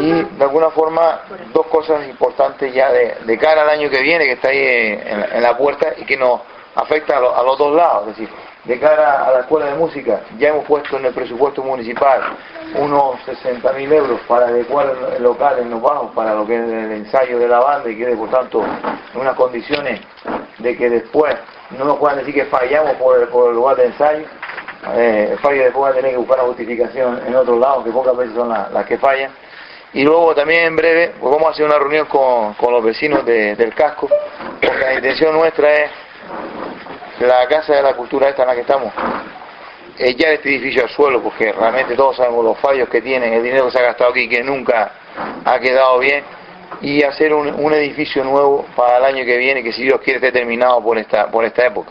y de alguna forma dos cosas importantes ya de, cara al año que viene que está ahí en, la puerta y que nos afecta a, los dos lados, es decir, de cara a la escuela de música ya hemos puesto en el presupuesto municipal unos 60.000 euros para adecuar el local en los bajos para lo que es el ensayo de la banda y quede por tanto en unas condiciones de que después no nos puedan decir que fallamos por el, por el lugar de ensayo eh, el fallo después va a tener que buscar la justificación en otro lado, que pocas veces son las que fallan. Y luego también en breve pues vamos a hacer una reunión con, los vecinos del casco, porque la intención nuestra es la Casa de la Cultura esta en la que estamos, es ya este edificio al suelo, porque realmente todos sabemos los fallos que tiene, el dinero que se ha gastado aquí que nunca ha quedado bien, y hacer un, un edificio nuevo para el año que viene, que si Dios quiere esté terminado por esta, por esta época.